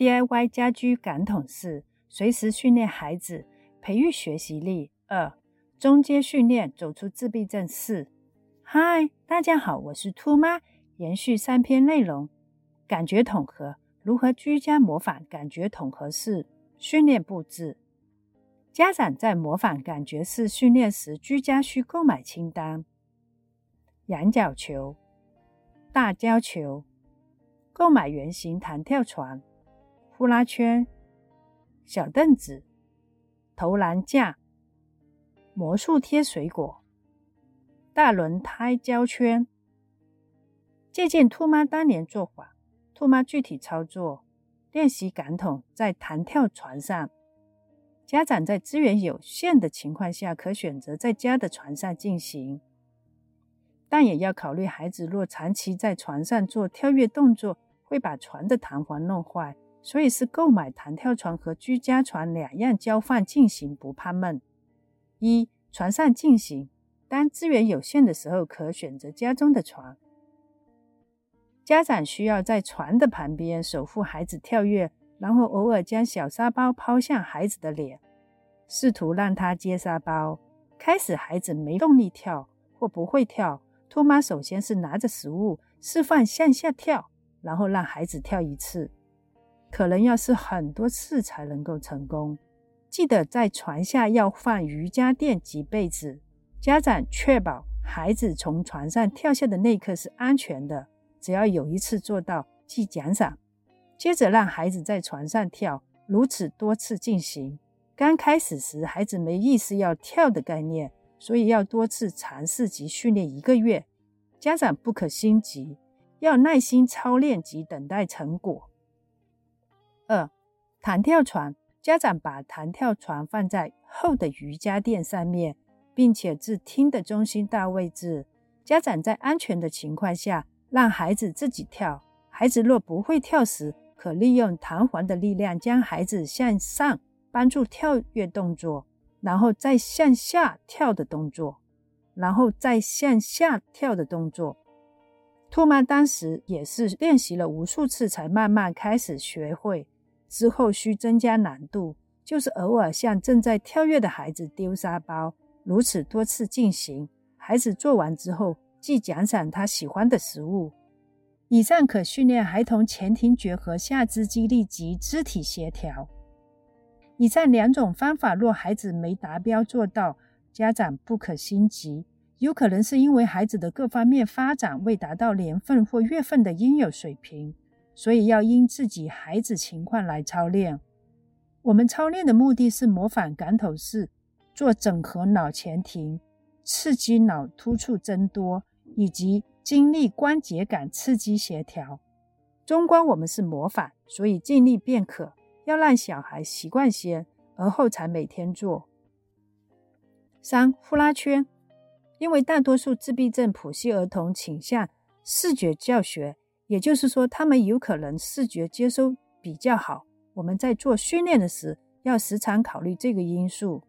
DIY 家居感统式，随时训练孩子，培育学习力。二、中阶训练，走出自闭症。四、嗨，大家好，我是兔妈。延续三篇内容，感觉统合，如何居家模仿感觉统合式训练布置？家长在模仿感觉式训练时，居家需购买清单：羊角球、大胶球、购买圆形弹跳床、呼啦圈、小凳子、投篮架、魔术贴水果、大轮胎胶圈。借鉴兔妈当年做法，兔妈具体操作练习感统在弹跳床上。家长在资源有限的情况下，可选择在家的床上进行，但也要考虑孩子若长期在床上做跳跃动作，会把床的弹簧弄坏，所以是购买弹跳床和居家床两样交换进行，不怕闷。一床上进行，当资源有限的时候，可选择家中的床。家长需要在床的旁边守护孩子跳跃。然后偶尔将小沙包抛向孩子的脸，试图让他接沙包。开始孩子没动力跳或不会跳，兔妈首先是拿着食物示范向下跳，然后让孩子跳一次，可能要试很多次才能够成功。记得在床下要放瑜伽垫及被子。家长确保孩子从床上跳下的那一刻是安全的，只要有一次做到，即奖赏。接着让孩子在床上跳，如此多次进行。刚开始时，孩子没意识要跳的概念，所以要多次尝试及训练一个月。家长不可心急，要耐心操练及等待成果。弹跳床，家长把弹跳床放在厚的瑜伽垫上面，并且至厅的中心大位置。家长在安全的情况下，让孩子自己跳。孩子若不会跳时，可利用弹簧的力量将孩子向上帮助跳跃动作，然后再向下跳的动作，然后再向下跳的动作。兔妈当时也是练习了无数次才慢慢开始学会，之后需增加难度，就是偶尔向正在跳跃的孩子丢沙包，如此多次进行。孩子做完之后，即奖赏他喜欢的食物。以上可训练孩童前庭觉和下肢肌力及肢体协调。以上两种方法，若孩子没达标做到，家长不可心急，有可能是因为孩子的各方面发展未达到年份或月份的应有水平，所以要因自己孩子情况来操练。我们操练的目的是模仿感头式，做整合脑前庭，刺激脑突触增多，以及。经历关节感刺激协调，中观我们是模仿，所以尽力便可。要让小孩习惯先，而后才每天做。三呼啦圈，因为大多数自闭症谱系儿童倾向视觉教学，也就是说，他们有可能视觉接收比较好。我们在做训练的时，要时常考虑这个因素。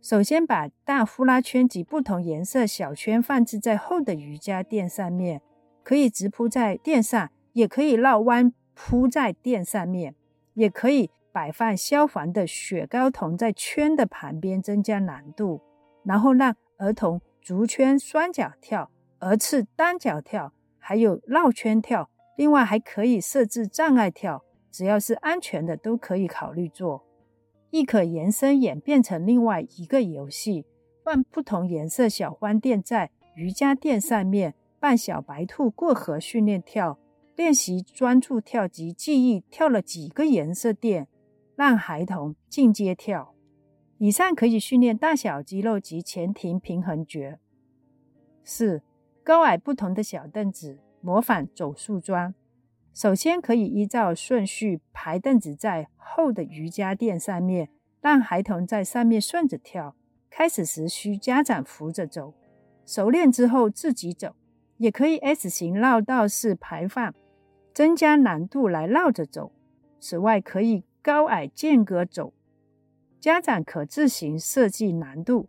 首先，把大呼啦圈及不同颜色小圈放置在厚的瑜伽垫上面，可以直铺在垫上，也可以绕弯铺在垫上面，也可以摆放消防的雪糕筒在圈的旁边，增加难度。然后让儿童足圈双脚跳，儿次单脚跳，还有绕圈跳。另外还可以设置障碍跳，只要是安全的都可以考虑做。亦可延伸演变成另外一个游戏，放不同颜色小欢垫在瑜伽垫上面，扮小白兔过河训练跳，练习专注跳及记忆跳了几个颜色垫，让孩童进阶跳。以上可以训练大小肌肉及前庭平衡觉。四高矮不同的小凳子，模仿走树桩。首先可以依照顺序排凳子在厚的瑜伽垫上面，让孩童在上面顺着跳。开始时需家长扶着走，熟练之后自己走。也可以 S 型绕道式排放，增加难度来绕着走。此外，可以高矮间隔走，家长可自行设计难度。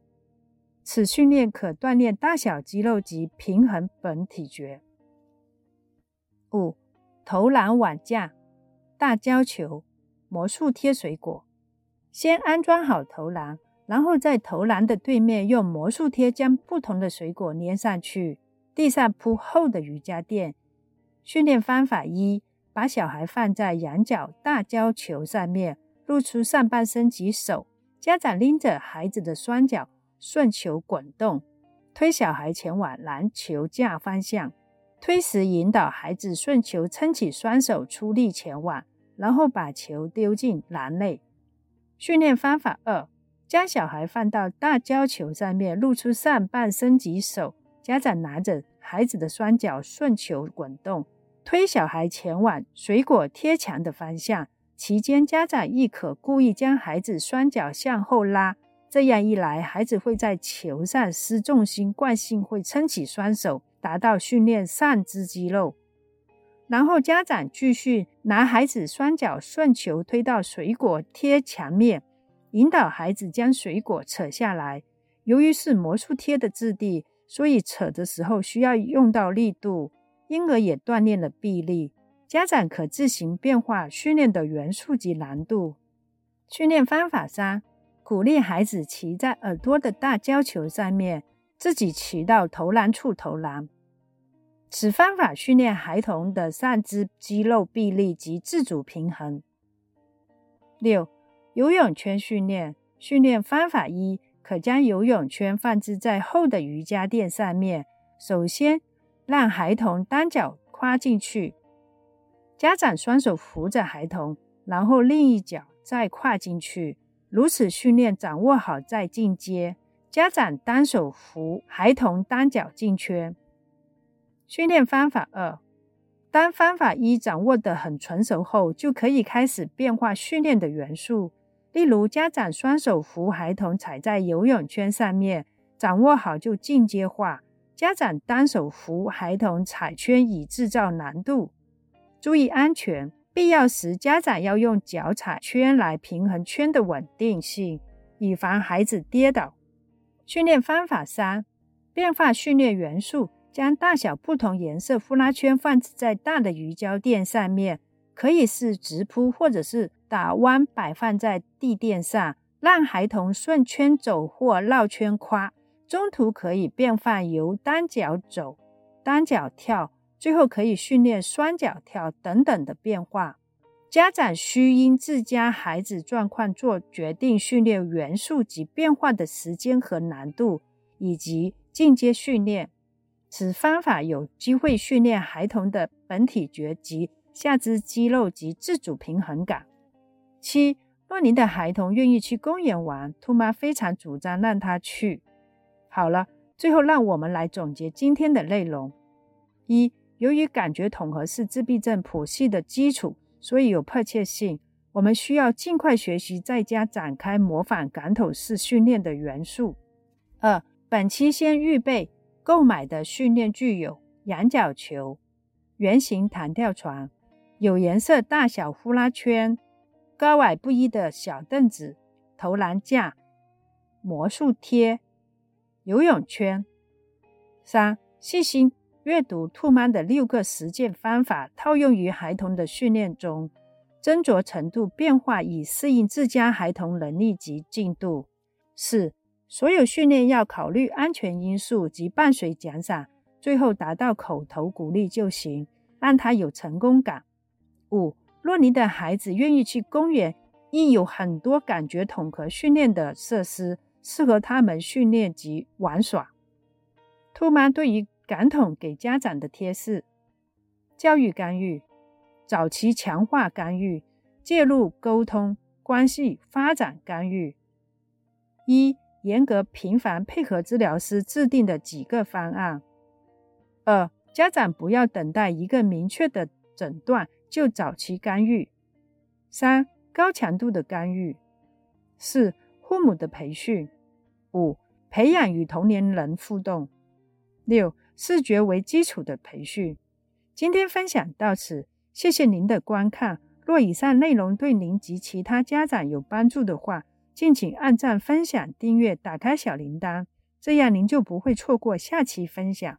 此训练可锻炼大小肌肉及平衡本体觉。五。投篮网架，大胶球、魔术贴水果。先安装好投篮，然后在投篮的对面用魔术贴将不同的水果粘上去。地上铺厚的瑜伽垫。训练方法一：把小孩放在羊角大胶球上面，露出上半身及手。家长拎着孩子的双脚，顺球滚动，推小孩前往篮球架方向。推时引导孩子顺球撑起双手，出力前往，然后把球丢进篮内。训练方法二：将小孩放到大胶球上面，露出上半身及手。家长拿着孩子的双脚，顺球滚动，推小孩前往水果贴墙的方向。期间，家长亦可故意将孩子双脚向后拉，这样一来，孩子会在球上失重心，惯性会撑起双手。达到训练上肢肌肉，然后家长继续拿孩子双脚顺球推到水果贴墙面，引导孩子将水果扯下来。由于是魔术贴的质地，所以扯的时候需要用到力度，因而也锻炼了臂力。家长可自行变化训练的元素及难度。训练方法三：鼓励孩子骑在耳朵的大胶球上面。自己骑到投篮处投篮。此方法训练孩童的上肢肌肉臂力及自主平衡。六、游泳圈训练训练方法一：可将游泳圈放置在厚的瑜伽垫上面。首先，让孩童单脚跨进去，家长双手扶着孩童，然后另一脚再跨进去。如此训练，掌握好再进阶。家长单手扶孩童单脚进圈。训练方法二：当方法一掌握得很纯熟后，就可以开始变化训练的元素。例如，家长双手扶孩童踩在游泳圈上面，掌握好就进阶化。家长单手扶孩童踩圈，以制造难度。注意安全，必要时家长要用脚踩圈来平衡圈的稳定性，以防孩子跌倒。训练方法三：变化训练元素，将大小不同颜色呼啦圈放置在大的鱼胶垫上面，可以是直铺或者是打弯摆放在地垫上，让孩童顺圈走或绕圈跨。中途可以变换由单脚走、单脚跳，最后可以训练双脚跳等等的变化。家长需因自家孩子状况做决定，训练元素及变化的时间和难度，以及进阶训练。此方法有机会训练孩童的本体觉及下肢肌肉及自主平衡感。七，若您的孩童愿意去公园玩，兔妈非常主张让他去。好了，最后让我们来总结今天的内容。一，由于感觉统合是自闭症谱系的基础。所以有迫切性，我们需要尽快学习在家展开模仿感统式训练的元素。二，本期先预备购买的训练具有羊角球、圆形弹跳床、有颜色大小呼啦圈、高矮不一的小凳子、投篮架、魔术贴、游泳圈。三，细心。阅读兔妈的六个实践方法，套用于孩童的训练中，斟酌程度变化，以适应自家孩童能力及进度。四、所有训练要考虑安全因素及伴随奖赏，最后达到口头鼓励就行，让他有成功感。五、若您的孩子愿意去公园，亦有很多感觉统合训练的设施，适合他们训练及玩耍。兔妈对于感统给家长的贴士：教育干预，早期强化干预，介入沟通关系发展干预。一、严格频繁配合治疗师制定的几个方案。二、家长不要等待一个明确的诊断就早期干预。三、高强度的干预。四、父母的培训。五、培养与同龄人互动。六。视觉为基础的培训，今天分享到此，谢谢您的观看。若以上内容对您及其他家长有帮助的话，敬请按赞、分享、订阅、打开小铃铛，这样您就不会错过下期分享。